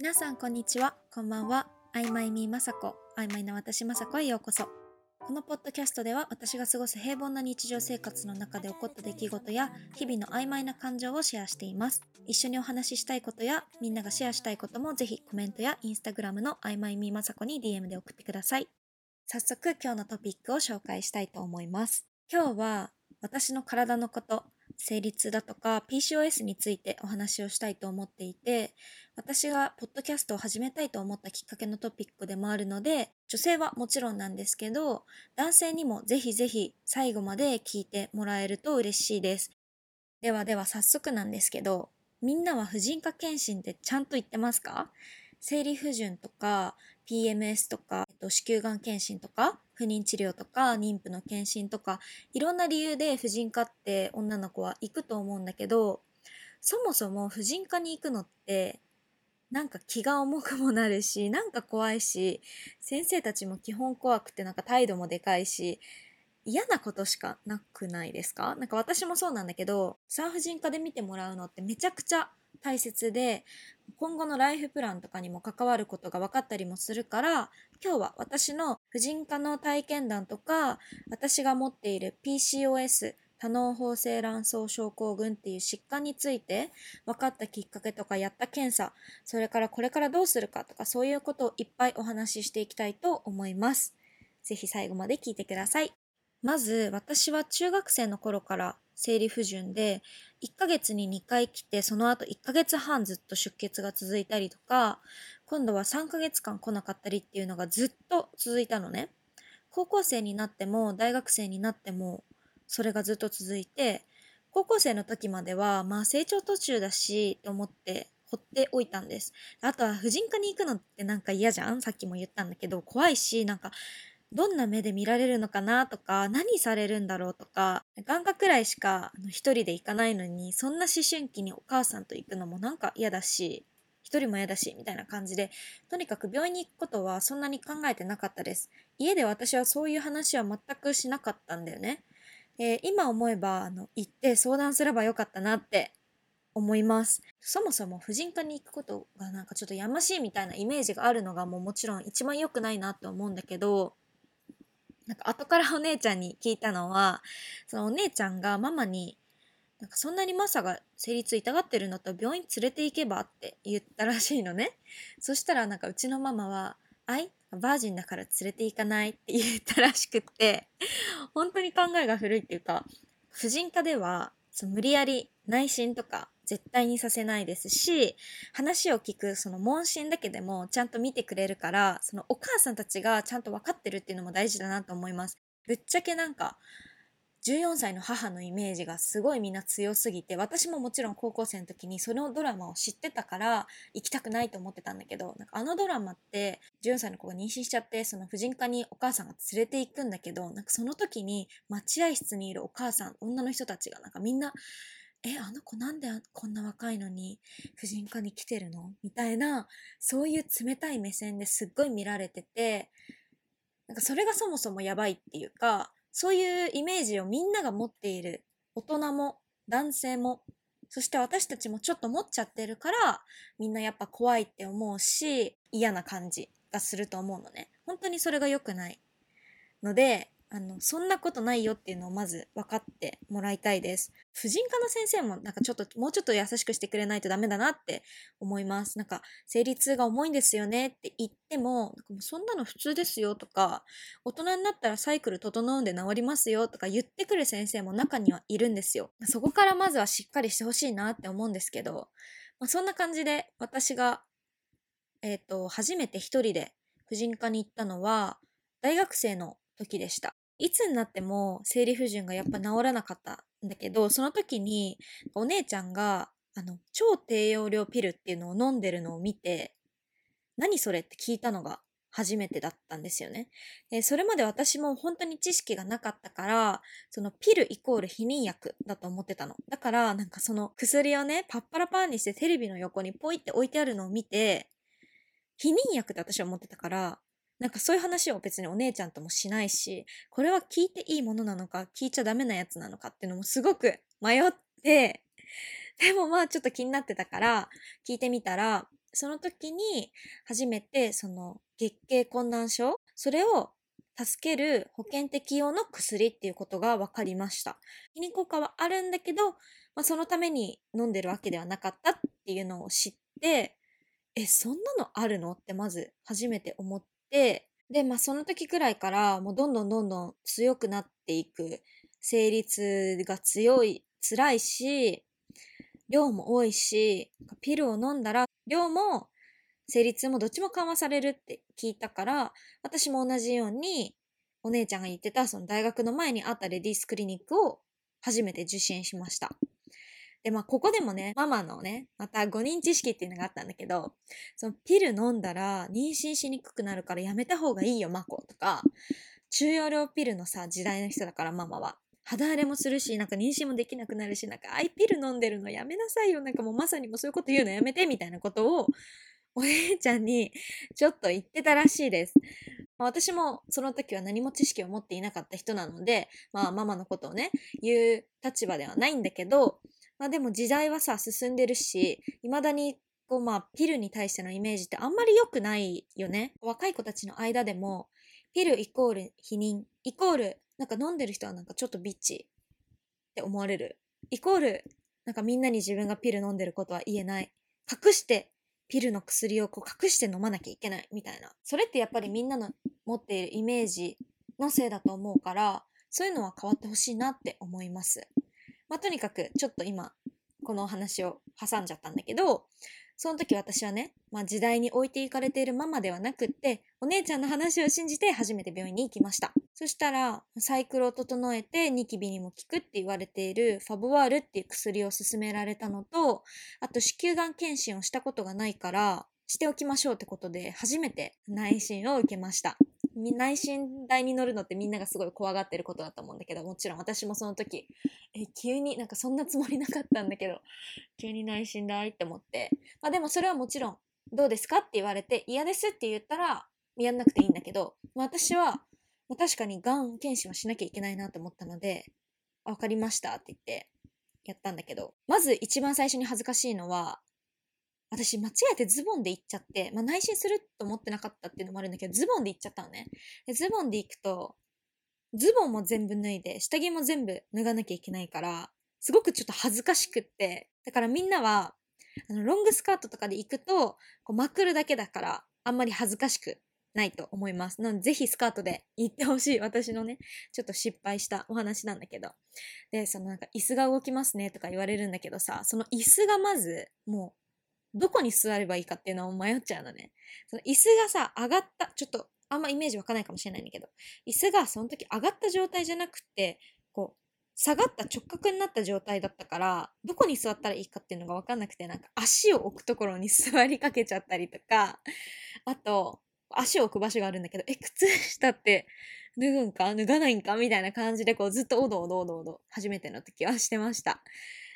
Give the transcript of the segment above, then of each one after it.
皆さんこんにちは。こんばんは。曖昧みまさこ。曖昧な私まさこへようこそ。このポッドキャストでは私が過ごす平凡な日常生活の中で起こった出来事や日々の曖昧な感情をシェアしています。一緒にお話ししたいことやみんながシェアしたいこともぜひコメントやインスタグラムの曖昧みまさこに DM で送ってください。早速今日のトピックを紹介したいと思います。今日は私の体のこと生理痛だとか PCOS についてお話をしたいと思っていて私がポッドキャストを始めたいと思ったきっかけのトピックでもあるので女性はもちろんなんですけど男性にもぜひぜひ最後まで聞いてもらえると嬉しいです。ではでは早速なんですけどみんなは婦人科検診ってちゃんと言ってますか？生理不順とか PMS とか、えっと、子宮がん検診とか？不妊治療とか妊婦の検診とかいろんな理由で婦人科って女の子は行くと思うんだけどそもそも婦人科に行くのってなんか気が重くもなるし、なんか怖いし、先生たちも基本怖くてなんか態度もでかいし、嫌なことしかなくないですか？なんか私もそうなんだけど、産婦人科で見てもらうのってめちゃくちゃ大切で、今後のライフプランとかにも関わることが分かったりもするから、今日は私の婦人科の体験談とか、私が持っている PCOS、多脳包性卵巣症候群っていう疾患について分かったきっかけとかやった検査それからこれからどうするかとかそういうことをいっぱいお話ししていきたいと思います。ぜひ最後まで聞いてください。まず私は中学生の頃から生理不順で1ヶ月に2回来てその後1ヶ月半ずっと出血が続いたりとか今度は3ヶ月間来なかったりっていうのがずっと続いたのね。高校生になっても大学生になってもそれがずっと続いて高校生の時まではまあ成長途中だしと思って放っておいたんです。あとは婦人科に行くのってなんか嫌じゃん？さっきも言ったんだけど怖いしなんかどんな目で見られるのかなとか何されるんだろうとか眼科くらいしか一人で行かないのにそんな思春期にお母さんと行くのもなんか嫌だし一人も嫌だしみたいな感じでとにかく病院に行くことはそんなに考えてなかったです。家で私はそういう話は全くしなかったんだよね。え、今思えばあの行って相談すればよかったなって思います。そもそも婦人科に行くことがなんかちょっとやましいみたいなイメージがあるのがもうもちろん一番良くないなって思うんだけどなんか後からお姉ちゃんに聞いたのはそのお姉ちゃんがママになんかそんなにマサが生理痛痛がってるんだったら病院連れて行けばって言ったらしいのね。そしたらなんかうちのママは「あいバージンだから連れて行かない？って言ったらしくって本当に考えが古いっていうか婦人科では無理やり内診とか絶対にさせないですし話を聞くその問診だけでもちゃんと見てくれるからそのお母さんたちがちゃんと分かってるっていうのも大事だなと思います。ぶっちゃけなんか14歳の母のイメージがすごいみんな強すぎて私ももちろん高校生の時にそのドラマを知ってたから行きたくないと思ってたんだけどなんかあのドラマって14歳の子が妊娠しちゃってその婦人科にお母さんが連れて行くんだけどなんかその時に待合室にいるお母さん女の人たちがなんかみんなえあの子なんでこんな若いのに婦人科に来てるの？みたいなそういう冷たい目線ですっごい見られててなんかそれがそもそもやばいっていうかそういうイメージをみんなが持っている大人も男性もそして私たちもちょっと持っちゃってるからみんなやっぱ怖いって思うし嫌な感じがすると思うのね。本当にそれが良くないのであの、そんなことないよっていうのをまず分かってもらいたいです。婦人科の先生もなんかちょっと、もうちょっと優しくしてくれないとダメだなって思います。なんか、生理痛が重いんですよねって言っても、なんかそんなの普通ですよとか、大人になったらサイクル整うんで治りますよとか言ってくる先生も中にはいるんですよ。そこからまずはしっかりしてほしいなって思うんですけど、まあ、そんな感じで私が、えっ、ー、と、初めて一人で婦人科に行ったのは、大学生の時でした。いつになっても生理不順がやっぱ治らなかったんだけど、その時にお姉ちゃんが、あの、超低用量ピルっていうのを飲んでるのを見て、何それって聞いたのが初めてだったんですよね。でそれまで私も本当に知識がなかったから、そのピルイコール避妊薬だと思ってたの。だからなんかその薬をね、パッパラパーにしてテレビの横にポイって置いてあるのを見て、避妊薬って私は思ってたから、なんかそういう話を別にお姉ちゃんともしないし、これは聞いていいものなのか、聞いちゃダメなやつなのかっていうのもすごく迷って、でもまあちょっと気になってたから、聞いてみたら、その時に初めてその月経困難症それを助ける保険適用の薬っていうことが分かりました。避妊効果はあるんだけど、まあ、そのために飲んでるわけではなかったっていうのを知って、え、そんなのあるの？ってまず初めて思って、で、まあその時くらいからもうどんどんどんどん強くなっていく、生理痛が強い、辛いし、量も多いし、ピルを飲んだら量も生理痛もどっちも緩和されるって聞いたから、私も同じように、お姉ちゃんが言ってた、その大学の前にあったレディースクリニックを初めて受診しました。で、まあ、ここでもね、ママのね、また誤認知識っていうのがあったんだけど、そのピル飲んだら妊娠しにくくなるからやめた方がいいよ、マコとか、中容量ピルのさ、時代の人だからママは。肌荒れもするし、なんか妊娠もできなくなるし、なんかアイピル飲んでるのやめなさいよ。なんかもうまさにもうそういうこと言うのやめて、みたいなことをお姉ちゃんにちょっと言ってたらしいです。私もその時は何も知識を持っていなかった人なので、まあママのことをね、言う立場ではないんだけど、まあでも時代はさ、進んでるし、未だにこうまあピルに対してのイメージってあんまり良くないよね。若い子たちの間でも、ピルイコール否認、イコールなんか飲んでる人はなんかちょっとビッチって思われる。イコールなんかみんなに自分がピル飲んでることは言えない。隠してピルの薬をこう隠して飲まなきゃいけないみたいな。それってやっぱりみんなの持っているイメージのせいだと思うから、そういうのは変わってほしいなって思います。まあ、とにかくちょっと今、このお話を挟んじゃったんだけど、その時私はね、まあ、時代に置いていかれているママではなくって、お姉ちゃんの話を信じて初めて病院に行きました。そしたら、サイクルを整えてニキビにも効くって言われているファボワールっていう薬を勧められたのと、あと子宮がん検診をしたことがないから、しておきましょうってことで、初めて内診を受けました。内診台に乗るのってみんながすごい怖がってることだと思うんだけど、もちろん私もその時、え、急になんかそんなつもりなかったんだけど、急に内診台って思って。まあでもそれはもちろん、どうですかって言われて、嫌ですって言ったら、やんなくていいんだけど、私は、確かにがん検診はしなきゃいけないなと思ったので、わかりましたって言って、やったんだけど、まず一番最初に恥ずかしいのは、私間違えてズボンで行っちゃって、まあ、内心すると思ってなかったっていうのもあるんだけど、ズボンで行っちゃったのね。でズボンで行くと、ズボンも全部脱いで、下着も全部脱がなきゃいけないから、すごくちょっと恥ずかしくって、だからみんなは、あの、ロングスカートとかで行くと、こうまくるだけだから、あんまり恥ずかしくないと思います。なので、ぜひスカートで行ってほしい。私のね、ちょっと失敗したお話なんだけど。で、そのなんか椅子が動きますねとか言われるんだけどさ、その椅子がまず、もう、どこに座ればいいかっていうのを迷っちゃうのね。その椅子がさ、上がった、ちょっとあんまイメージわかないかもしれないんだけど、椅子がその時上がった状態じゃなくて、こう、下がった直角になった状態だったから、どこに座ったらいいかっていうのがわかんなくて、なんか足を置くところに座りかけちゃったりとか、あと、足を置く場所があるんだけど、え、靴下って脱ぐんか？脱がないんか？みたいな感じで、こうずっとおどおどおどおど、初めての時はしてました。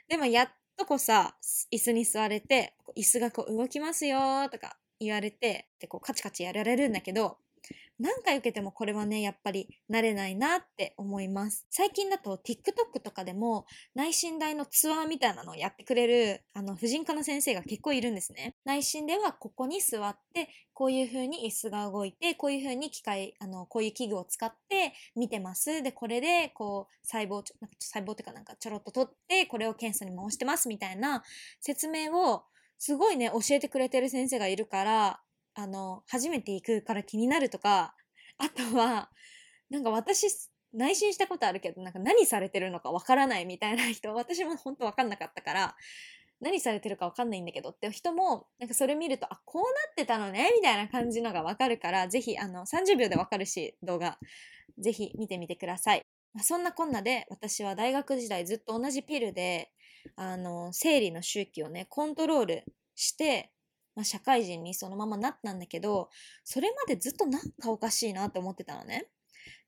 でもやっとこさ、椅子に座れて、椅子がこう動きますよとか言われて、でこうカチカチやられるんだけど、何回受けてもこれはね、やっぱり慣れないなって思います。最近だと TikTok とかでも内診台のツアーみたいなのをやってくれる、あの、婦人科の先生が結構いるんですね。内診ではここに座って、こういう風に椅子が動いて、こういう風に機械、あの、こういう器具を使って見てます。で、これで、こう、細胞、なんか細胞っていうかなんかちょろっと取って、これを検査に回してますみたいな説明をすごいね、教えてくれてる先生がいるから、あの、初めて行くから気になるとか、あとは、なんか私、内心したことあるけど、なんか何されてるのかわからないみたいな人、私も本当わかんなかったから、何されてるかわかんないんだけどって人も、なんかそれ見ると、あ、こうなってたのねみたいな感じのがわかるから、ぜひ、あの、30秒でわかるし、動画、ぜひ見てみてください。そんなこんなで、私は大学時代ずっと同じピルで、あの、生理の周期をね、コントロールして、まあ、社会人にそのままなったんだけど、それまでずっとなんかおかしいなって思ってたのね。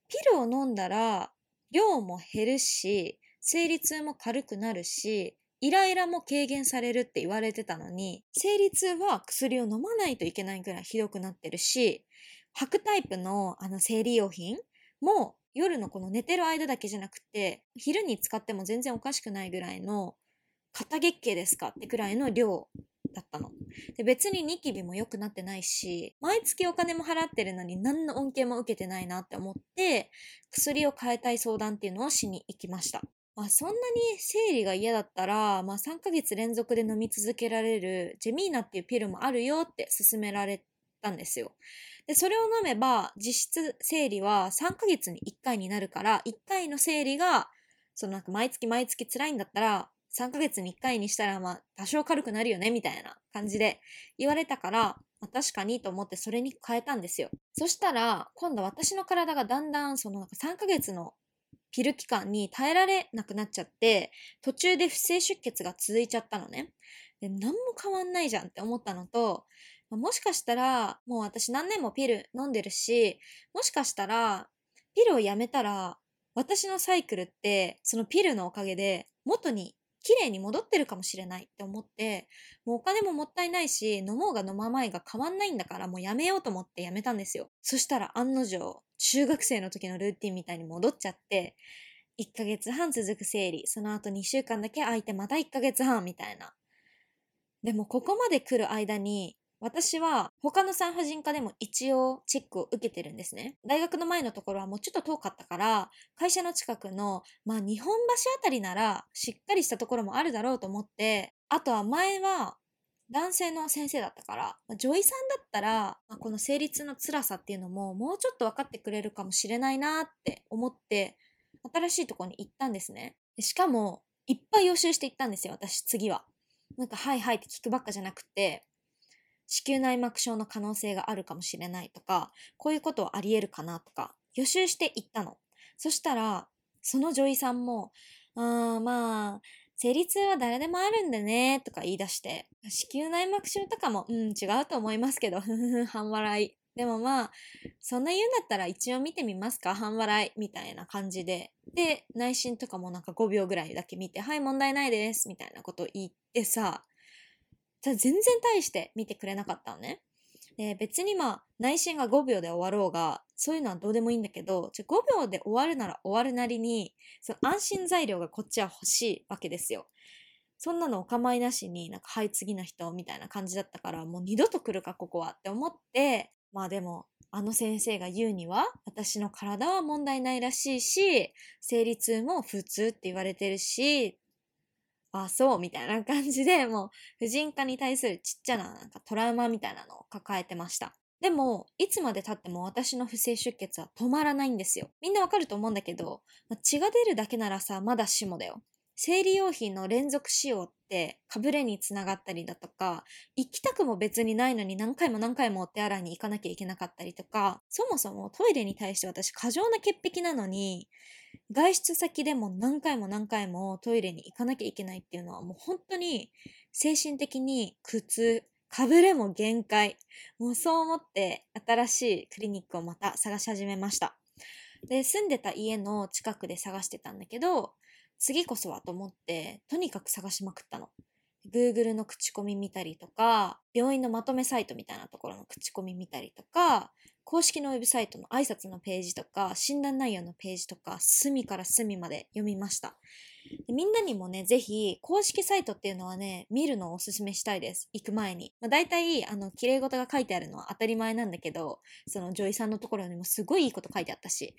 ピルを飲んだら、量も減るし、生理痛も軽くなるし、イライラも軽減されるって言われてたのに、生理痛は薬を飲まないといけないぐらいひどくなってるし、吐くタイプのあの生理用品も夜のこの寝てる間だけじゃなくて、昼に使っても全然おかしくないぐらいの、肩月経ですかってくらいの量だったの。で、別にニキビも良くなってないし、毎月お金も払ってるのに何の恩恵も受けてないなって思って、薬を変えたい相談っていうのをしに行きました。まあ、そんなに生理が嫌だったら、まあ、3ヶ月連続で飲み続けられるジェミーナっていうピルもあるよって勧められたんですよ。で、それを飲めば実質生理は3ヶ月に1回になるから、1回の生理が、そのなんか毎月毎月辛いんだったら、3ヶ月に1回にしたらまあ多少軽くなるよねみたいな感じで言われたから、まあ、確かにと思ってそれに変えたんですよ。そしたら今度私の体がだんだんそのなんか3ヶ月のピル期間に耐えられなくなっちゃって、途中で不正出血が続いちゃったのね。で、何も変わんないじゃんって思ったのと、もしかしたら、もう私何年もピル飲んでるし、もしかしたら、ピルをやめたら、私のサイクルって、そのピルのおかげで元に綺麗に戻ってるかもしれないって思って、もうお金ももったいないし、飲もうが飲まないが変わんないんだからもうやめようと思ってやめたんですよ。そしたら案の定、中学生の時のルーティンみたいに戻っちゃって、1ヶ月半続く生理、その後2週間だけ空いてまた1ヶ月半みたいな。でもここまで来る間に、私は他の産婦人科でも一応チェックを受けてるんですね。大学の前のところはもうちょっと遠かったから、会社の近くの、まあ日本橋あたりならしっかりしたところもあるだろうと思って、あとは前は男性の先生だったから、女医さんだったら、まあ、この生理痛の辛さっていうのももうちょっと分かってくれるかもしれないなって思って、新しいとこに行ったんですね。しかも、いっぱい予習していったんですよ、私次は。なんか、はいはいって聞くばっかじゃなくて、子宮内膜症の可能性があるかもしれないとか、こういうことはあり得るかなとか、予習していったの。そしたら、その女医さんも、あーまあ、生理痛は誰でもあるんでね、とか言い出して、子宮内膜症とかも、うん、違うと思いますけど、ふふふ、半笑い。でもまあ、そんな言うんだったら一応見てみますか半笑いみたいな感じで。で、内心とかもなんか5秒ぐらいだけ見て、はい、問題ないです。みたいなことを言ってさ、全然大して見てくれなかったのね。で、別にまあ、内心が5秒で終わろうが、そういうのはどうでもいいんだけど、じゃ5秒で終わるなら終わるなりに、その安心材料がこっちは欲しいわけですよ。そんなのお構いなしになんか、はい、次の人みたいな感じだったから、もう二度と来るか、ここはって思って、まあでも、あの先生が言うには、私の体は問題ないらしいし、生理痛も普通って言われてるし、あ、そう、みたいな感じで、もう、婦人科に対するちっちゃななんかトラウマみたいなのを抱えてました。でも、いつまで経っても私の不正出血は止まらないんですよ。みんなわかると思うんだけど、まあ、血が出るだけならさ、まだしもだよ。生理用品の連続使用ってかぶれにつながったりだとか、行きたくも別にないのに何回も何回もお手洗いに行かなきゃいけなかったりとか、そもそもトイレに対して私過剰な潔癖なのに、外出先でも何回も何回もトイレに行かなきゃいけないっていうのはもう本当に精神的に苦痛、かぶれも限界。もうそう思って新しいクリニックをまた探し始めました。で、住んでた家の近くで探してたんだけど、次こそはと思って、とにかく探しまくったの。Google の口コミ見たりとか、病院のまとめサイトみたいなところの口コミ見たりとか、公式のウェブサイトの挨拶のページとか、診断内容のページとか、隅から隅まで読みました。でみんなにもね、ぜひ、公式サイトっていうのはね、見るのをおすすめしたいです。行く前に。まあ、大体、あの、綺麗事が書いてあるのは当たり前なんだけど、その女医さんのところにもすごいいいこと書いてあったし。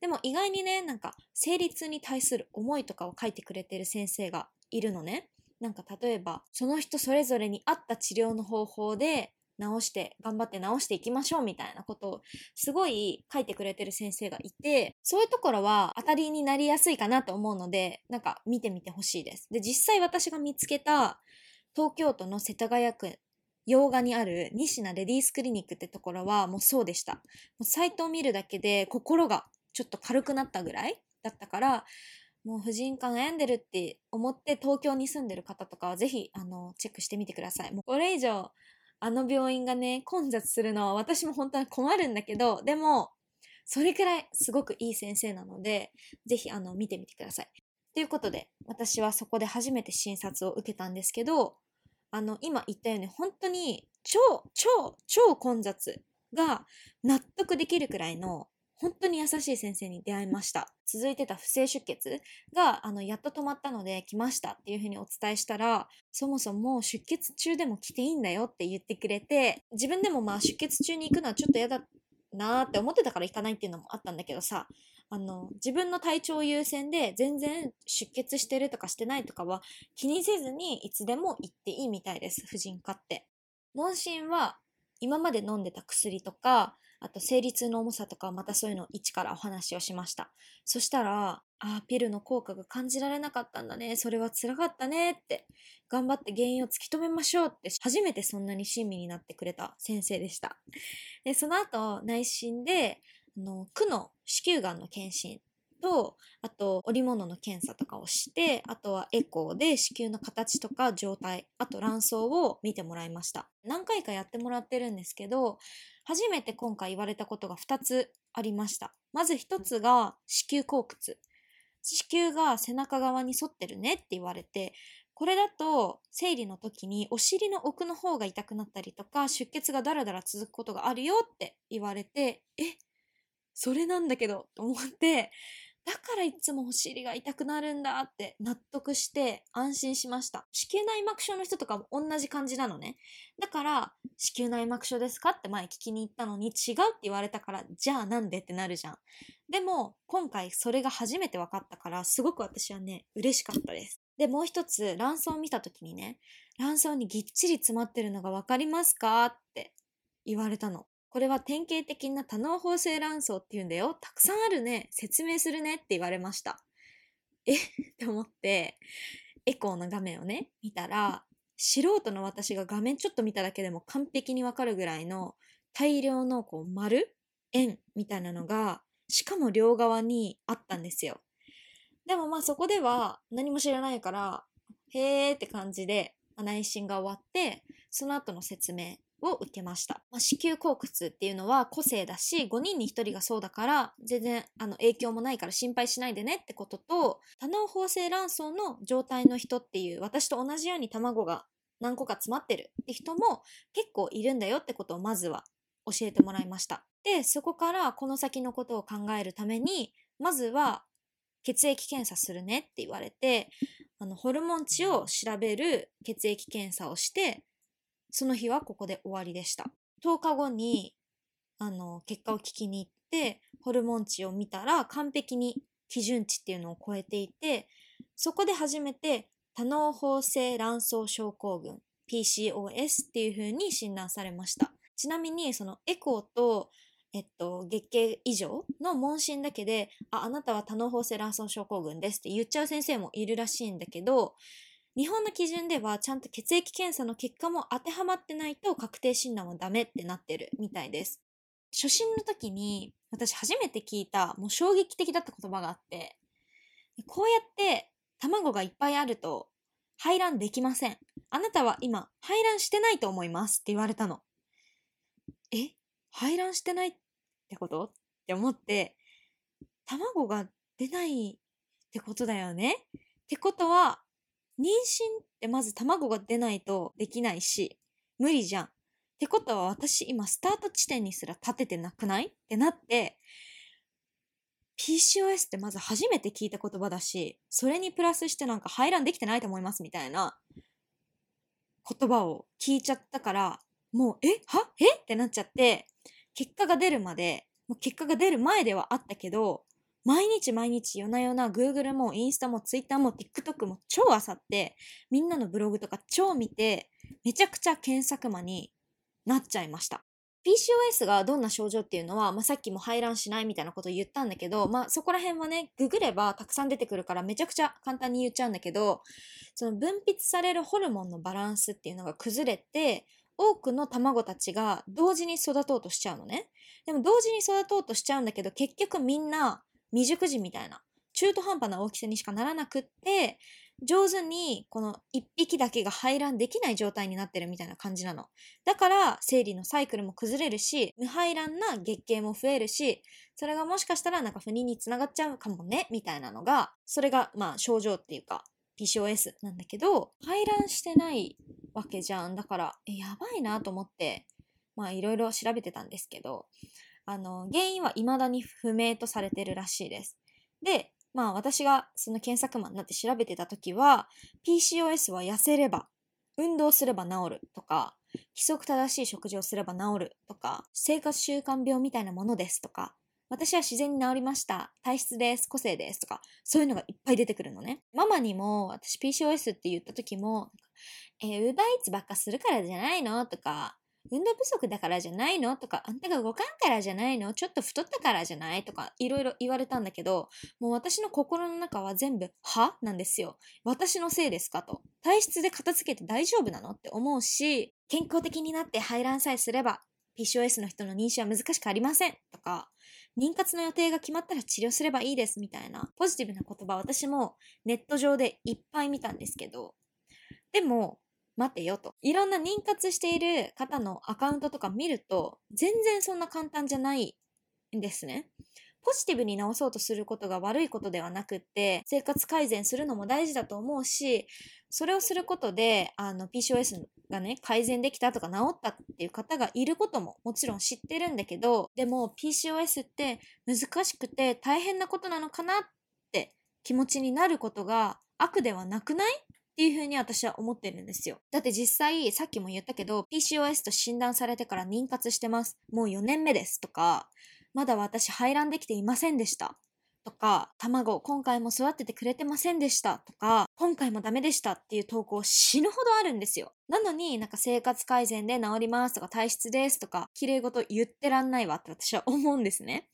でも意外にね、なんか、生理痛に対する思いとかを書いてくれてる先生がいるのね。なんか例えば、その人それぞれに合った治療の方法で、直して、頑張って直していきましょうみたいなことをすごい書いてくれてる先生がいて、そういうところは当たりになりやすいかなと思うので、なんか見てみてほしいです。で、実際私が見つけた東京都の世田谷区洋画にある西名レディースクリニックってところはもうそうでした。もうサイトを見るだけで心がちょっと軽くなったぐらいだったから、もう婦人科悩んでるって思って東京に住んでる方とかはぜひあのチェックしてみてください。もうこれ以上あの病院がね、混雑するのは私も本当は困るんだけど、でも、それくらいすごくいい先生なので、ぜひあの見てみてください。ということで、私はそこで初めて診察を受けたんですけど、あの、今言ったように本当に超、超、超混雑が納得できるくらいの本当に優しい先生に出会いました。続いてた不正出血が、あの、やっと止まったので来ましたっていうふうにお伝えしたら、そもそも出血中でも来ていいんだよって言ってくれて、自分でもまあ出血中に行くのはちょっと嫌だなーって思ってたから行かないっていうのもあったんだけどさ、あの、自分の体調優先で全然出血してるとかしてないとかは気にせずにいつでも行っていいみたいです、婦人科って。問診は今まで飲んでた薬とか、あと生理痛の重さとかまたそういうのを一からお話をしました。そしたら、ああ、ピルの効果が感じられなかったんだね。それは辛かったねって。頑張って原因を突き止めましょうって初めてそんなに親身になってくれた先生でした。で、その後内心で、あの、区の子宮がんの検診と、あと織物の検査とかをして、あとはエコーで子宮の形とか状態、あと卵巣を見てもらいました。何回かやってもらってるんですけど、初めて今回言われたことが2つありました。まず1つが子宮口屈。子宮が背中側に沿ってるねって言われて、これだと生理の時にお尻の奥の方が痛くなったりとか出血がダラダラ続くことがあるよって言われて、え、それなんだけどと思って、だからいつもお尻が痛くなるんだって納得して安心しました。子宮内膜症の人とかも同じ感じなのね。だから、子宮内膜症ですかって前聞きに行ったのに違うって言われたから、じゃあなんでってなるじゃん。でも、今回それが初めて分かったから、すごく私はね、嬉しかったです。で、もう一つ、卵巣を見た時にね、卵巣にぎっちり詰まってるのが分かりますかって言われたの。これは典型的な多脳包性卵巣って言うんだよ。たくさんあるね。説明するねって言われました。え？って思って、エコーの画面をね、見たら、素人の私が画面ちょっと見ただけでも完璧にわかるぐらいの大量のこう丸円みたいなのが、しかも両側にあったんですよ。でもまあそこでは何も知らないから、へーって感じで内診が終わって、その後の説明を受けました。まあ、子宮口屈っていうのは個性だし、5人に1人がそうだから、全然あの影響もないから心配しないでねってことと、多脳包性卵巣の状態の人っていう、私と同じように卵が何個か詰まってるって人も結構いるんだよってことをまずは教えてもらいました。で、そこからこの先のことを考えるために、まずは血液検査するねって言われて、あの、ホルモン値を調べる血液検査をして、その日はここで終わりでした。10日後に、あの、結果を聞きに行って、ホルモン値を見たら完璧に基準値っていうのを超えていて、そこで初めて多脳包性卵巣症候群 PCOS っていう風に診断されました。ちなみにそのエコーとえっと、月経以上の問診だけで、あ、あなたは多脳包性卵巣症候群ですって言っちゃう先生もいるらしいんだけど、日本の基準ではちゃんと血液検査の結果も当てはまってないと確定診断はダメってなってるみたいです。初診の時に私初めて聞いたもう衝撃的だった言葉があって、こうやって卵がいっぱいあると排卵できません。あなたは今排卵してないと思いますって言われたの。え？排卵してないってこと？って思って、卵が出ないってことだよね？ってことは、妊娠ってまず卵が出ないとできないし、無理じゃん。ってことは私今スタート地点にすら立ててなくない？ってなって、PCOS ってまず初めて聞いた言葉だし、それにプラスしてなんか排卵できてないと思いますみたいな言葉を聞いちゃったから、もう、え？は？え？ってなっちゃって、結果が出るまで、もう結果が出る前ではあったけど、毎日毎日夜な夜な Google もインスタも Twitter も TikTok も超あさって、みんなのブログとか超見て、めちゃくちゃ検索魔になっちゃいました。PCOS がどんな症状っていうのは、まあ、さっきも排卵しないみたいなこと言ったんだけど、まあ、そこら辺はね、ググればたくさん出てくるからめちゃくちゃ簡単に言っちゃうんだけど、その分泌されるホルモンのバランスっていうのが崩れて、多くの卵たちが同時に育とうとしちゃうのね。でも同時に育とうとしちゃうんだけど、結局みんな未熟児みたいな、中途半端な大きさにしかならなくって、上手にこの一匹だけが排卵できない状態になってるみたいな感じなの。だから生理のサイクルも崩れるし、無排卵な月経も増えるし、それがもしかしたらなんか不妊につながっちゃうかもね、みたいなのが、それがまあ症状っていうか PCOS なんだけど、排卵してないわけじゃん。だから、え、やばいなと思って、まあいろいろ調べてたんですけど、あの、原因は未だに不明とされてるらしいです。で、まあ私がその検索マンになって調べてた時は、PCOS は痩せれば、運動すれば治るとか、規則正しい食事をすれば治るとか、生活習慣病みたいなものですとか、私は自然に治りました。体質です。個性です。とか、そういうのがいっぱい出てくるのね。ママにも、私 PCOS って言った時も、えー、ウーバーイーツばっかするからじゃないのとか、運動不足だからじゃないの？とか、あんたが動かんからじゃないのちょっと太ったからじゃない？とか、いろいろ言われたんだけど、もう私の心の中は全部、は？なんですよ。私のせいですか？と。体質で片付けて大丈夫なの？って思うし、健康的になって排卵さえすれば、PCOS の人の妊娠は難しくありませんとか、妊活の予定が決まったら治療すればいいですみたいなポジティブな言葉私もネット上でいっぱい見たんですけど、でも待てよと。いろんな妊活している方のアカウントとか見ると、全然そんな簡単じゃないんですね。ポジティブに治そうとすることが悪いことではなくって、生活改善するのも大事だと思うし、それをすることで、あの、PCOS がね、改善できたとか治ったっていう方がいることももちろん知ってるんだけど、でも PCOS って難しくて大変なことなのかなって気持ちになることが悪ではなくない？っていうふうに私は思ってるんですよ。だって実際、さっきも言ったけど、PCOS と診断されてから妊活してます。もう4年目ですとか、まだ私排卵できていませんでした。とか、卵、今回も育ててくれてませんでしたとか、今回もダメでしたっていう投稿死ぬほどあるんですよ。なのになんか生活改善で治りますとか体質ですとか、綺麗事言ってらんないわって私は思うんですね。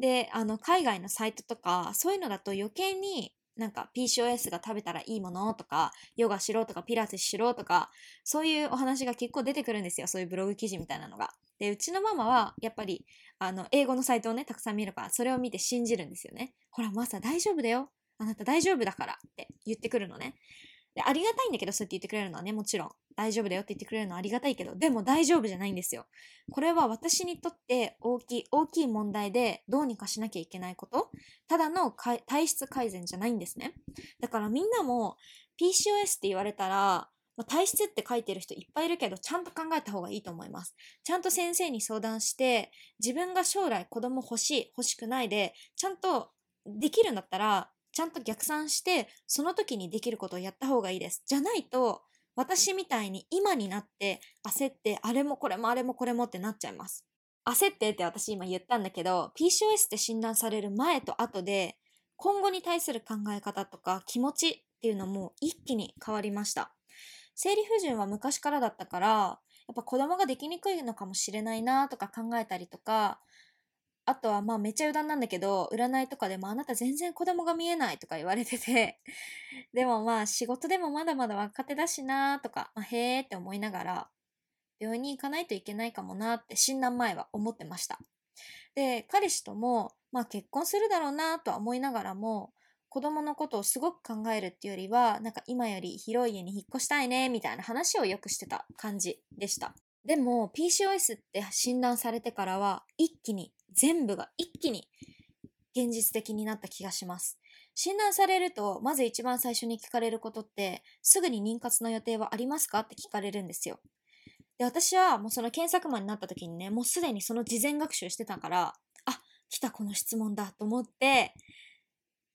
で、あの、海外のサイトとか、そういうのだと余計になんか PCOS が食べたらいいものとか、ヨガしろとかピラティスしろとか、そういうお話が結構出てくるんですよ。そういうブログ記事みたいなのが。で、うちのママは、やっぱり、あの、英語のサイトをね、たくさん見るから、それを見て信じるんですよね。ほら、マサ大丈夫だよ。あなた大丈夫だからって言ってくるのね。で、ありがたいんだけど、そうやって言ってくれるのはね、もちろん。大丈夫だよって言ってくれるのはありがたいけど、でも大丈夫じゃないんですよ。これは私にとって大きい、大きい問題でどうにかしなきゃいけないこと。ただの体質改善じゃないんですね。だからみんなも PCOS って言われたら、体質って書いてる人いっぱいいるけど、ちゃんと考えた方がいいと思います。ちゃんと先生に相談して、自分が将来子供欲しい、欲しくないで、ちゃんとできるんだったら、ちゃんと逆算して、その時にできることをやった方がいいです。じゃないと、私みたいに今になって焦って、あれもこれもあれもこれもってなっちゃいます。焦ってって私今言ったんだけど、PCOS って診断される前と後で、今後に対する考え方とか気持ちっていうのも一気に変わりました。生理不順は昔からだったから、やっぱ子供ができにくいのかもしれないなとか考えたりとか、あとはまあめっちゃ余談なんだけど、占いとかでもあなた全然子供が見えないとか言われてて、でもまあ仕事でもまだまだ若手だしなとか、まあ、へーって思いながら、病院に行かないといけないかもなって診断前は思ってました。で、彼氏とも、まあ結婚するだろうなとは思いながらも、子供のことをすごく考えるっていうよりは、なんか今より広い家に引っ越したいね、みたいな話をよくしてた感じでした。でも、PCOS って診断されてからは、一気に全部が一気に現実的になった気がします。診断されると、まず一番最初に聞かれることって、すぐに妊活の予定はありますかって聞かれるんですよ。で、私はもうその検索マンになった時にね、もうすでにその事前学習してたから、あ、来たこの質問だと思って、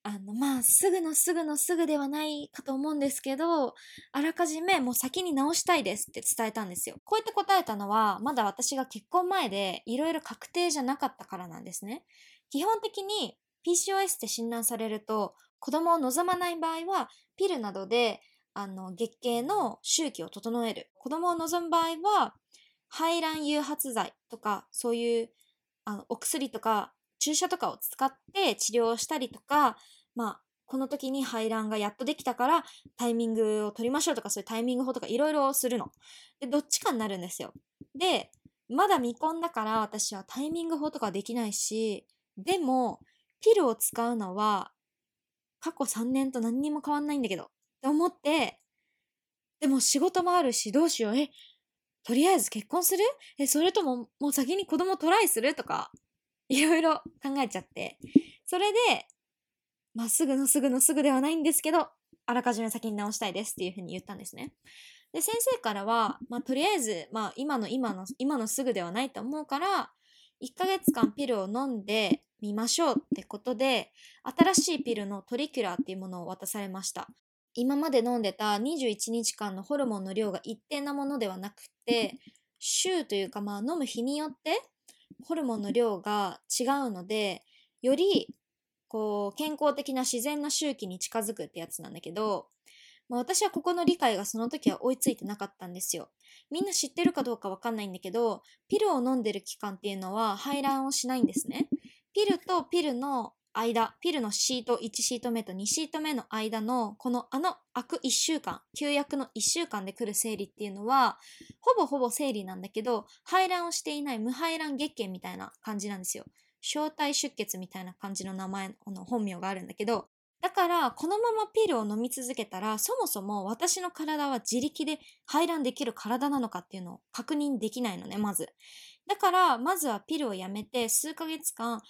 あの、まあ、すぐのすぐのすぐではないかと思うんですけど、あらかじめもう先に直したいですって伝えたんですよ。こうやって答えたのは、まだ私が結婚前でいろいろ確定じゃなかったからなんですね。基本的に PCOS って診断されると、子供を望まない場合は、ピルなどで、あの、月経の周期を整える。子供を望む場合は、排卵誘発剤とか、そういう、あの、お薬とか、注射とかを使って治療したりとか、まあ、この時に排卵がやっとできたからタイミングを取りましょうとかそういうタイミング法とかいろいろするの。で、どっちかになるんですよ。で、まだ未婚だから私はタイミング法とかできないし、でも、ピルを使うのは過去3年と何にも変わんないんだけどって思って、でも仕事もあるしどうしよう。え、とりあえず結婚する？え、それとももう先に子供トライする？とかいろいろ考えちゃって、それで、まあ、すぐのすぐのすぐではないんですけど、あらかじめ先に直したいですっていうふうに言ったんですね。で、先生からは、まあ、とりあえず、まあ、今の今の、今のすぐではないと思うから、1ヶ月間ピルを飲んでみましょうってことで、新しいピルのトリキュラーっていうものを渡されました。今まで飲んでた21日間のホルモンの量が一定なものではなくて、週というかまあ飲む日によってホルモンの量が違うので、よりこう健康的な自然な周期に近づくってやつなんだけど、まあ、私はここの理解がその時は追いついてなかったんですよ。みんな知ってるかどうかわかんないんだけど、ピルを飲んでる期間っていうのは排卵をしないんですね。ピルとピルの間、ピルのシート1シート目と2シート目の間の、このあの空く1週間、休薬の1週間で来る生理っていうのは、ほぼほぼ生理なんだけど、排卵をしていない無排卵月経みたいな感じなんですよ。小体出血みたいな感じの名前の本名があるんだけど、だから、このままピルを飲み続けたら、そもそも私の体は自力で排卵できる体なのかっていうのを確認できないのね、まず。だから、まずはピルをやめて、数ヶ月間、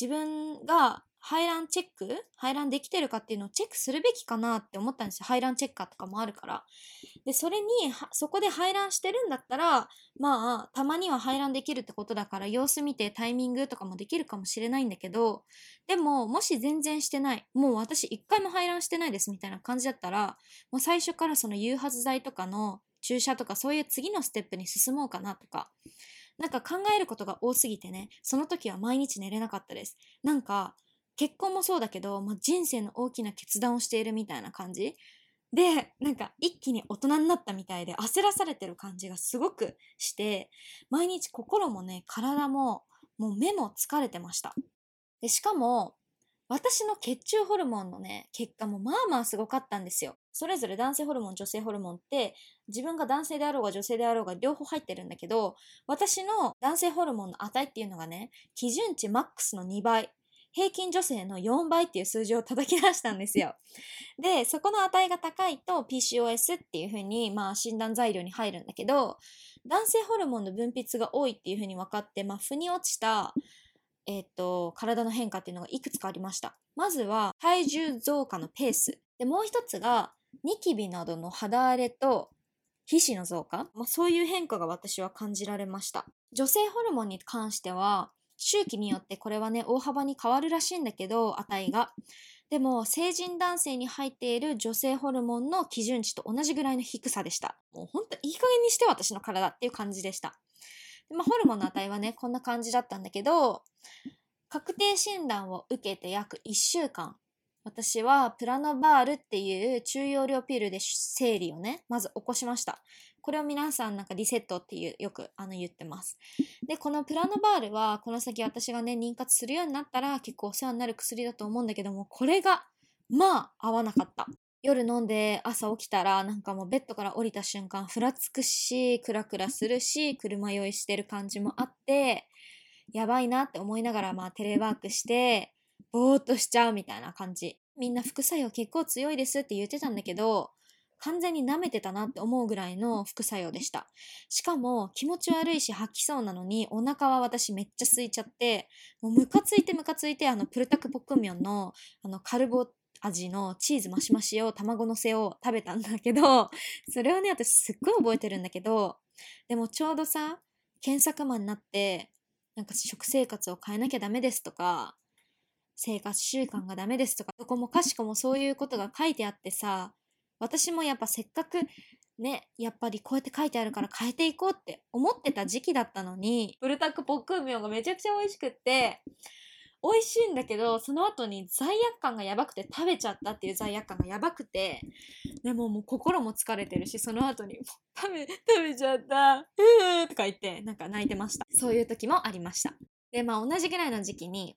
自分が排卵チェック排卵できてるかっていうのをチェックするべきかなって思ったんですよ。排卵チェッカーとかもあるから。で、それに、そこで排卵してるんだったら、まあ、たまには排卵できるってことだから、様子見てタイミングとかもできるかもしれないんだけど、でも、もし全然してない、もう私一回も排卵してないですみたいな感じだったら、もう最初からその誘発剤とかの注射とかそういう次のステップに進もうかなとか、なんか考えることが多すぎてね、その時は毎日寝れなかったです。なんか、結婚もそうだけど、まあ、人生の大きな決断をしているみたいな感じで、なんか一気に大人になったみたいで焦らされてる感じがすごくして、毎日心もね、体も、もう目も疲れてました。で、しかも、私の血中ホルモンのね、結果もまあまあすごかったんですよ。それぞれ男性ホルモン、女性ホルモンって自分が男性であろうが女性であろうが両方入ってるんだけど、私の男性ホルモンの値っていうのがね、基準値マックスの2倍。平均女性の4倍っていう数字を叩き出したんですよ。で、そこの値が高いと PCOS っていうふうに、まあ診断材料に入るんだけど、男性ホルモンの分泌が多いっていうふうに分かって、まあ腑に落ちた、えっ、と、体の変化っていうのがいくつかありました。まずは体重増加のペース。で、もう一つがニキビなどの肌荒れと皮脂の増加、まあ、そういう変化が私は感じられました。女性ホルモンに関しては、周期によってこれはね、大幅に変わるらしいんだけど、値が。でも、成人男性に入っている女性ホルモンの基準値と同じぐらいの低さでした。もうほんといい加減にして私の体っていう感じでした。まあ、ホルモンの値はね、こんな感じだったんだけど、確定診断を受けて約1週間、私はプラノバールっていう中容量ピルで生理をね、まず起こしました。これを皆さんなんかリセットっていうよくあの言ってます。で、このプラノバールはこの先私がね、妊活するようになったら結構お世話になる薬だと思うんだけども、これがまあ合わなかった。夜飲んで朝起きたらなんかもうベッドから降りた瞬間ふらつくし、クラクラするし、車酔いしてる感じもあって、やばいなって思いながらまあテレワークして、ぼーっとしちゃうみたいな感じ。みんな副作用結構強いですって言ってたんだけど、完全に舐めてたなって思うぐらいの副作用でした。しかも気持ち悪いし吐きそうなのにお腹は私めっちゃ空いちゃって、もうムカついてムカついてあのプルタクポックミョンのあのカルボ味のチーズマシマシを卵のせを食べたんだけど、それをね、私すっごい覚えてるんだけど、でもちょうどさ、検索マンになって、なんか食生活を変えなきゃダメですとか、生活習慣がダメですとか、どこもかしこもそういうことが書いてあってさ、私もやっぱせっかくね、やっぱりこうやって書いてあるから変えていこうって思ってた時期だったのに、ブルタックポックンミョンがめちゃくちゃ美味しくって、美味しいんだけど、その後に罪悪感がやばくて食べちゃったっていう罪悪感がやばくて、でももう心も疲れてるし、その後に、食べ、食べちゃった、うーとか言って、なんか泣いてました。そういう時もありました。で、まあ同じぐらいの時期に、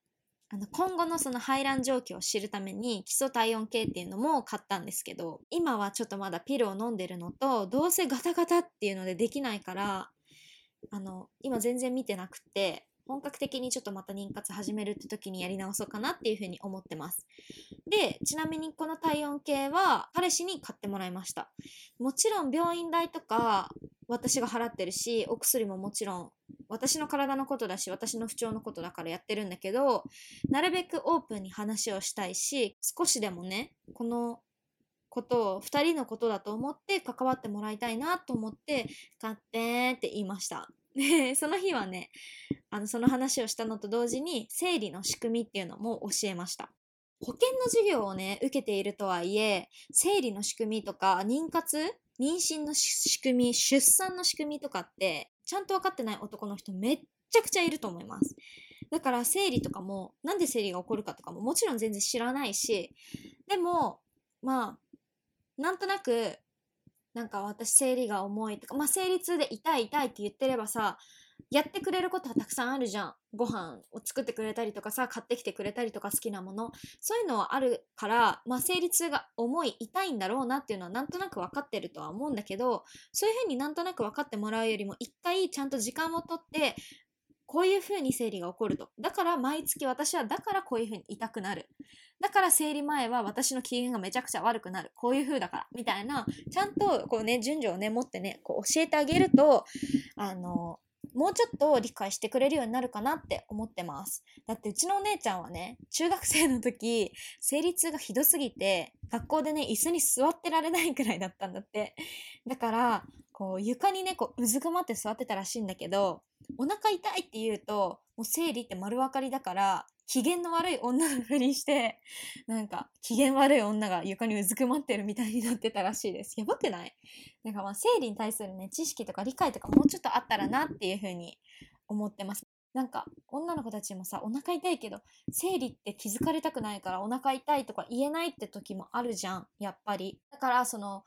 あの今後のその排卵状況を知るために基礎体温計っていうのも買ったんですけど今はちょっとまだピルを飲んでるのとどうせガタガタっていうのでできないからあの今全然見てなくて本格的にちょっとまた妊活始めるって時にやり直そうかなっていうふうに思ってます。で、ちなみにこの体温計は彼氏に買ってもらいました。もちろん病院代とか私が払ってるし、お薬ももちろん私の体のことだし、私の不調のことだからやってるんだけど、なるべくオープンに話をしたいし、少しでもね、このことを2人のことだと思って関わってもらいたいなと思って買ってって言いました。で、その日はね、あの、その話をしたのと同時に、生理の仕組みっていうのも教えました。保険の授業をね、受けているとはいえ、生理の仕組みとか、妊活妊娠の仕組み、出産の仕組みとかって、ちゃんと分かってない男の人めっちゃくちゃいると思います。だから生理とかも、なんで生理が起こるかとかももちろん全然知らないし、でも、まあ、なんとなく、なんか私生理が重いとか、まあ生理痛で痛い痛いって言ってればさ、やってくれることはたくさんあるじゃん。ご飯を作ってくれたりとかさ、買ってきてくれたりとか好きなもの。そういうのはあるから、まあ生理痛が重い、痛いんだろうなっていうのはなんとなく分かってるとは思うんだけど、そういうふうになんとなく分かってもらうよりも、一回ちゃんと時間をとって、こういうふうに生理が起こると。だから毎月私はだからこういうふうに痛くなる。だから生理前は私の機嫌がめちゃくちゃ悪くなる。こういう風だから。みたいな、ちゃんとこうね、順序をね、持ってね、こう教えてあげると、あの、もうちょっと理解してくれるようになるかなって思ってます。だってうちのお姉ちゃんはね、中学生の時、生理痛がひどすぎて、学校でね、椅子に座ってられないくらいだったんだって。だから、こう床にね、こううずくまって座ってたらしいんだけど、お腹痛いって言うと、もう生理って丸分かりだから、機嫌の悪い女のふりして、なんか、機嫌悪い女が床にうずくまってるみたいになってたらしいです。やばくない？なんかまあ、生理に対するね、知識とか理解とかもうちょっとあったらなっていうふうに思ってます。なんか、女の子たちもさ、お腹痛いけど、生理って気づかれたくないからお腹痛いとか言えないって時もあるじゃん、やっぱり。だから、その、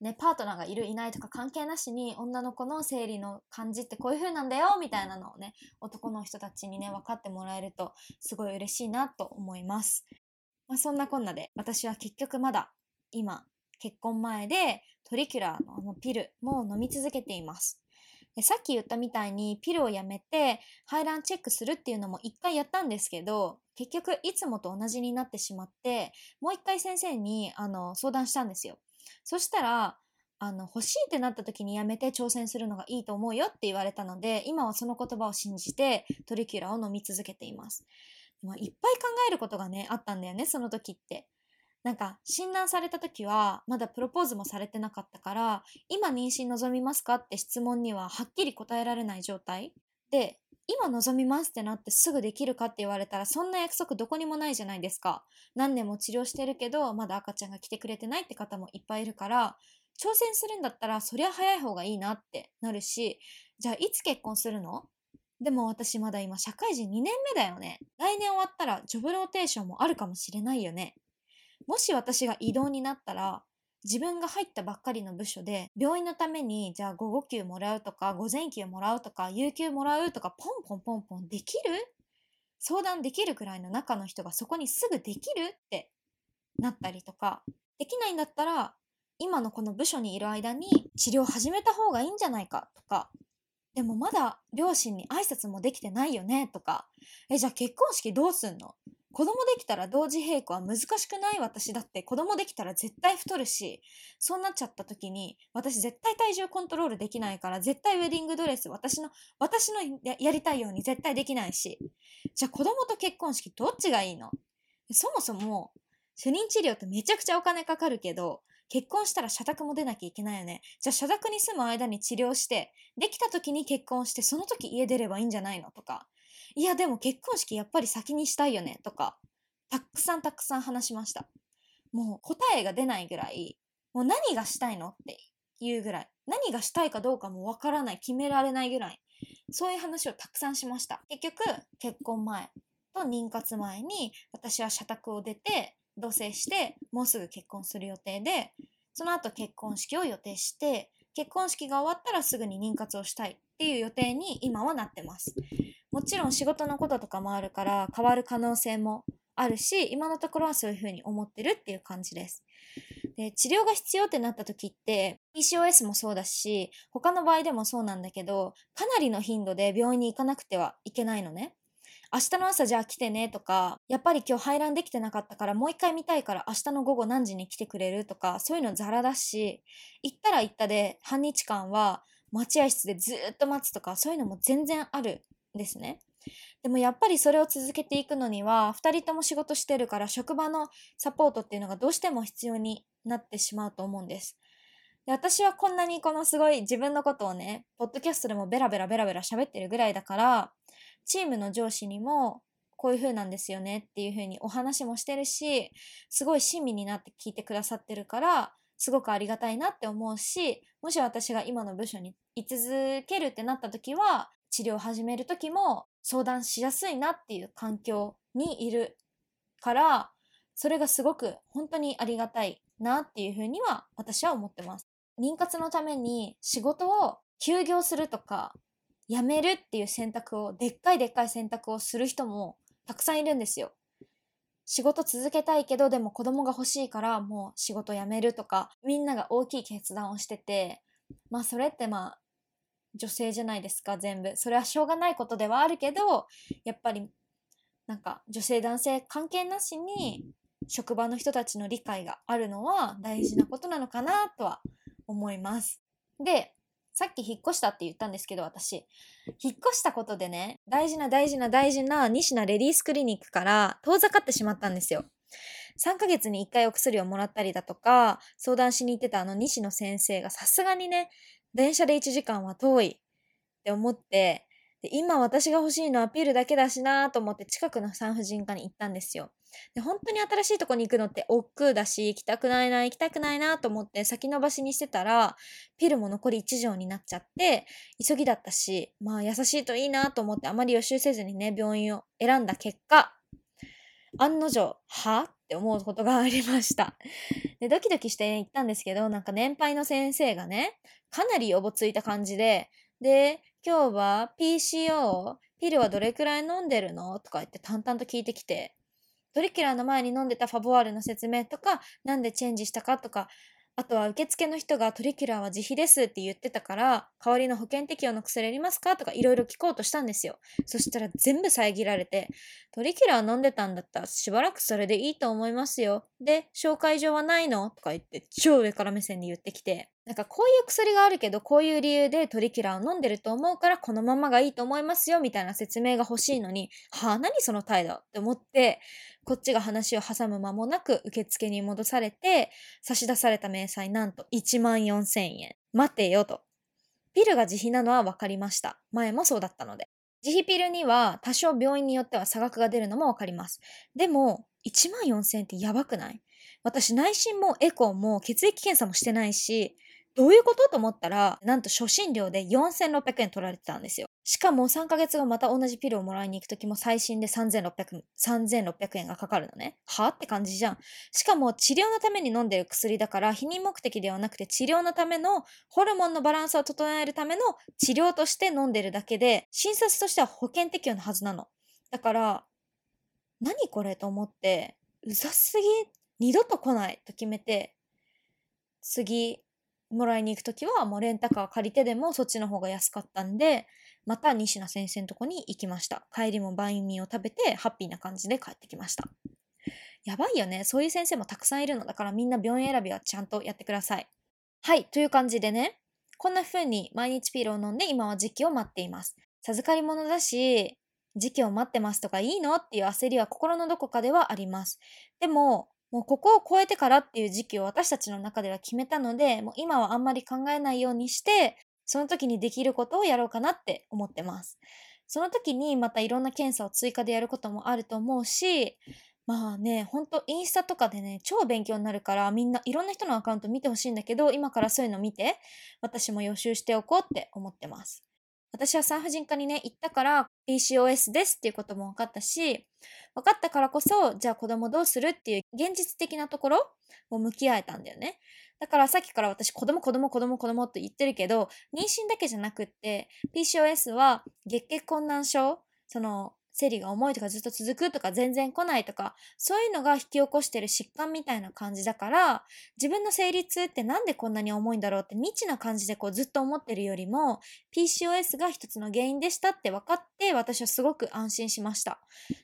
ね、パートナーがいるいないとか関係なしに女の子の生理の感じってこういう風なんだよみたいなのをね男の人たちにね分かってもらえるとすごい嬉しいなと思います、まあ、そんなこんなで私は結局まだ今結婚前でトリキュラーのあのピルも飲み続けています。でさっき言ったみたいにピルをやめて排卵チェックするっていうのも一回やったんですけど結局いつもと同じになってしまってもう一回先生にあの相談したんですよ。そしたら、あの、欲しいってなった時にやめて挑戦するのがいいと思うよって言われたので、今はその言葉を信じてトリキュラを飲み続けています。まあ、いっぱい考えることがね、あったんだよね、その時って。なんか、診断された時は、まだプロポーズもされてなかったから、今妊娠望みますかって質問にははっきり答えられない状態。で、今望みますってなってすぐできるかって言われたらそんな約束どこにもないじゃないですか。何年も治療してるけどまだ赤ちゃんが来てくれてないって方もいっぱいいるから挑戦するんだったらそりゃ早い方がいいなってなるしじゃあいつ結婚するの？でも私まだ今社会人2年目だよね。来年終わったらジョブローテーションもあるかもしれないよね。もし私が異動になったら自分が入ったばっかりの部署で、病院のために、じゃあ午後休もらうとか、午前休もらうとか、有給もらうとか、ポンポンポンポンできる？相談できるくらいの中の人がそこにすぐできるってなったりとか、できないんだったら、今のこの部署にいる間に治療始めた方がいいんじゃないかとか、でもまだ両親に挨拶もできてないよねとか、え、じゃあ結婚式どうすんの？子供できたら同時並行は難しくない私だって子供できたら絶対太るし、そうなっちゃった時に私絶対体重コントロールできないから絶対ウェディングドレス私の、私のやりたいように絶対できないし、じゃあ子供と結婚式どっちがいいの？そもそも不妊治療ってめちゃくちゃお金かかるけど、結婚したら社宅も出なきゃいけないよね。じゃあ社宅に住む間に治療して、できた時に結婚して、その時家出ればいいんじゃないの？とか。いやでも結婚式やっぱり先にしたいよねとか、たくさんたくさん話しました。もう答えが出ないぐらい、もう何がしたいのっていうぐらい、何がしたいかどうかもわからない、決められないぐらい、そういう話をたくさんしました。結局、結婚前と妊活前に私は社宅を出て、同棲して、もうすぐ結婚する予定で、その後結婚式を予定して、結婚式が終わったらすぐに妊活をしたいっていう予定に今はなってます。もちろん仕事のこととかもあるから変わる可能性もあるし、今のところはそういうふうに思ってるっていう感じです。で、治療が必要ってなった時って、PCOS もそうだし、他の場合でもそうなんだけど、かなりの頻度で病院に行かなくてはいけないのね。明日の朝じゃあ来てねとか、やっぱり今日排卵できてなかったからもう一回見たいから明日の午後何時に来てくれるとか、そういうのザラだし、行ったら行ったで半日間は待合室でずっと待つとか、そういうのも全然あるですね。でもやっぱりそれを続けていくのには、2人とも仕事してるから職場のサポートっていうのがどうしても必要になってしまうと思うんです。で私はこんなにこのすごい自分のことをね、ポッドキャストでもベラベラベラベラ喋ってるぐらいだから、チームの上司にもこういう風なんですよねっていう風にお話もしてるし、すごい親身になって聞いてくださってるから、すごくありがたいなって思うし、もし私が今の部署に居続けるってなった時は、治療を始める時も相談しやすいなっていう環境にいるから、それがすごく本当にありがたいなっていう風には私は思ってます。妊活のために仕事を休業するとか辞めるっていう選択をでっかいでっかい選択をする人もたくさんいるんですよ。仕事続けたいけどでも子供が欲しいからもう仕事辞めるとかみんなが大きい決断をしててまあそれってまあ女性じゃないですか全部それはしょうがないことではあるけどやっぱりなんか女性男性関係なしに職場の人たちの理解があるのは大事なことなのかなとは思います。で、さっき引っ越したって言ったんですけど、私。引っ越したことでね、大事な大事な大事な西名レディースクリニックから遠ざかってしまったんですよ。3ヶ月に1回お薬をもらったりだとか、相談しに行ってたあの西野先生がさすがにね、電車で1時間は遠いって思って、で今私が欲しいのはピルだけだしなと思って近くの産婦人科に行ったんですよ。で、本当に新しいとこに行くのって億劫だし、行きたくないな、行きたくないなと思って先延ばしにしてたら、ピルも残り1錠になっちゃって、急ぎだったし、まあ優しいといいなと思ってあまり予習せずにね、病院を選んだ結果、案の定、はって思うことがありました。で、ドキドキして行ったんですけど、なんか年配の先生がね、かなりおぼついた感じで、で、今日は PCO、ピルはどれくらい飲んでるの？とか言って淡々と聞いてきて、トリキュラーの前に飲んでたファボワールの説明とか、なんでチェンジしたかとか、あとは受付の人がトリキュラーは自費ですって言ってたから、代わりの保険適用の薬ありますかとかいろいろ聞こうとしたんですよ。そしたら全部遮られて、トリキュラー飲んでたんだったらしばらくそれでいいと思いますよ。で、紹介状はないのとか言って超上から目線で言ってきて、なんかこういう薬があるけどこういう理由でトリキュラーを飲んでると思うからこのままがいいと思いますよみたいな説明が欲しいのに、はあ、何その態度って思って、こっちが話を挟む間もなく受付に戻されて、差し出された明細なんと1万4000円。待てよと。ピルが自費なのは分かりました。前もそうだったので。自費ピルには多少病院によっては差額が出るのも分かります。でも、1万4000円ってやばくない？私内心もエコーも血液検査もしてないし、どういうことと思ったら、なんと初診料で4600円取られてたんですよ。しかも3ヶ月後また同じピルをもらいに行くときも最新で3600、3600円がかかるのね。はって感じじゃん。しかも治療のために飲んでる薬だから避妊目的ではなくて治療のためのホルモンのバランスを整えるための治療として飲んでるだけで、診察としては保険適用のはずなの。だから、何これと思って、うざすぎ、二度と来ないと決めて、次、もらいに行くときはもうレンタカー借りてでもそっちの方が安かったんで、また西名先生のとこに行きました。帰りもバインミーを食べてハッピーな感じで帰ってきました。やばいよね。そういう先生もたくさんいるのだからみんな病院選びはちゃんとやってください。はい。という感じでね、こんな風に毎日ピールを飲んで今は時期を待っています。授かり物だし、時期を待ってますとかいいのっていう焦りは心のどこかではあります。でも、もうここを超えてからっていう時期を私たちの中では決めたので、もう今はあんまり考えないようにして、その時にできることをやろうかなって思ってます。その時にまたいろんな検査を追加でやることもあると思うし、まあね、ほんとインスタとかでね、超勉強になるからみんないろんな人のアカウント見てほしいんだけど、今からそういうの見て、私も予習しておこうって思ってます。私は産婦人科にね、行ったから PCOS ですっていうことも分かったし、分かったからこそ、じゃあ子供どうするっていう現実的なところを向き合えたんだよね。だからさっきから私子供子供子供子供って言ってるけど、妊娠だけじゃなくって、PCOS は月経困難症、その生理が重いとかずっと続くとか全然来ないとか、そういうのが引き起こしてる疾患みたいな感じだから、自分の生理痛ってなんでこんなに重いんだろうって未知な感じでこうずっと思ってるよりも、PCOS が一つの原因でしたって分かって私はすごく安心しました。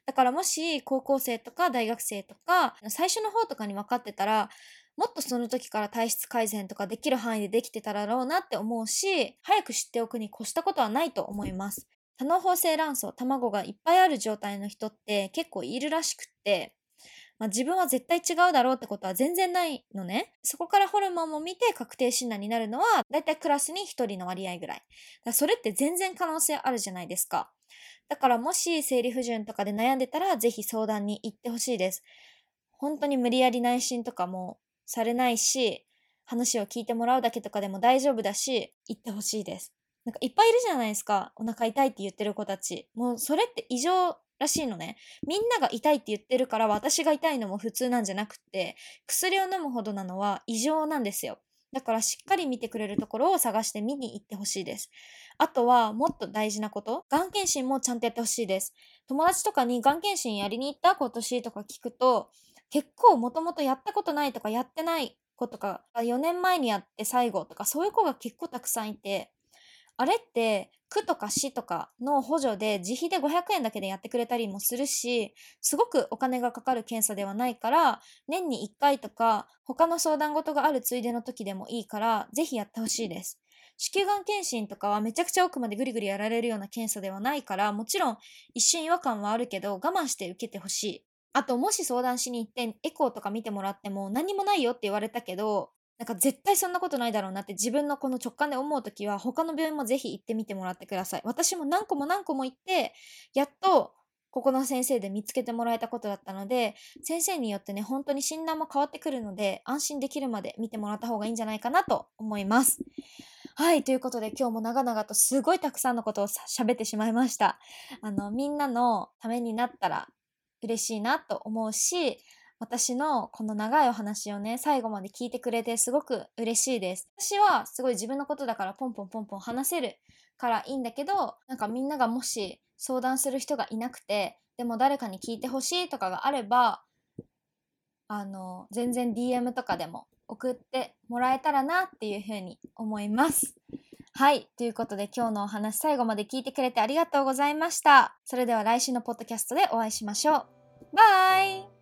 だからもし高校生とか大学生とか、最初の方とかに分かってたら、もっとその時から体質改善とかできる範囲でできてただろうなって思うし、早く知っておくに越したことはないと思います。多脳胞性卵巣、卵がいっぱいある状態の人って結構いるらしくって、まあ、自分は絶対違うだろうってことは全然ないのね。そこからホルモンも見て確定診断になるのは、だいたいクラスに1人の割合ぐらい。だそれって全然可能性あるじゃないですか。だからもし生理不順とかで悩んでたら、ぜひ相談に行ってほしいです。本当に無理やり内診とかもされないし、話を聞いてもらうだけとかでも大丈夫だし、行ってほしいです。なんかいっぱいいるじゃないですか。お腹痛いって言ってる子たち。もうそれって異常らしいのね。みんなが痛いって言ってるから私が痛いのも普通なんじゃなくて、薬を飲むほどなのは異常なんですよ。だからしっかり見てくれるところを探して見に行ってほしいです。あとはもっと大事なこと。がん検診もちゃんとやってほしいです。友達とかにがん検診やりに行った今年とか聞くと、結構もともとやったことないとかやってない子とか、4年前にやって最後とかそういう子が結構たくさんいて、あれって区とか市とかの補助で自費で500円だけでやってくれたりもするし、すごくお金がかかる検査ではないから、年に1回とか他の相談事があるついでの時でもいいから、ぜひやってほしいです。子宮がん検診とかはめちゃくちゃ奥までぐりぐりやられるような検査ではないから、もちろん一瞬違和感はあるけど、我慢して受けてほしい。あと、もし相談しに行ってエコーとか見てもらっても何もないよって言われたけど、なんか絶対そんなことないだろうなって自分のこの直感で思うときは他の病院もぜひ行ってみてもらってください。私も何個も何個も行って、やっとここの先生で見つけてもらえたことだったので、先生によってね、本当に診断も変わってくるので、安心できるまで見てもらった方がいいんじゃないかなと思います。はい、ということで今日も長々とすごいたくさんのことを喋ってしまいました。あの、みんなのためになったら嬉しいなと思うし、私のこの長いお話をね、最後まで聞いてくれてすごく嬉しいです。私はすごい自分のことだからポンポンポンポン話せるからいいんだけど、なんかみんながもし相談する人がいなくて、でも誰かに聞いてほしいとかがあれば、あの、全然 DM とかでも送ってもらえたらなっていうふうに思います。はい。ということで今日のお話最後まで聞いてくれてありがとうございました。それでは来週のポッドキャストでお会いしましょう。バイ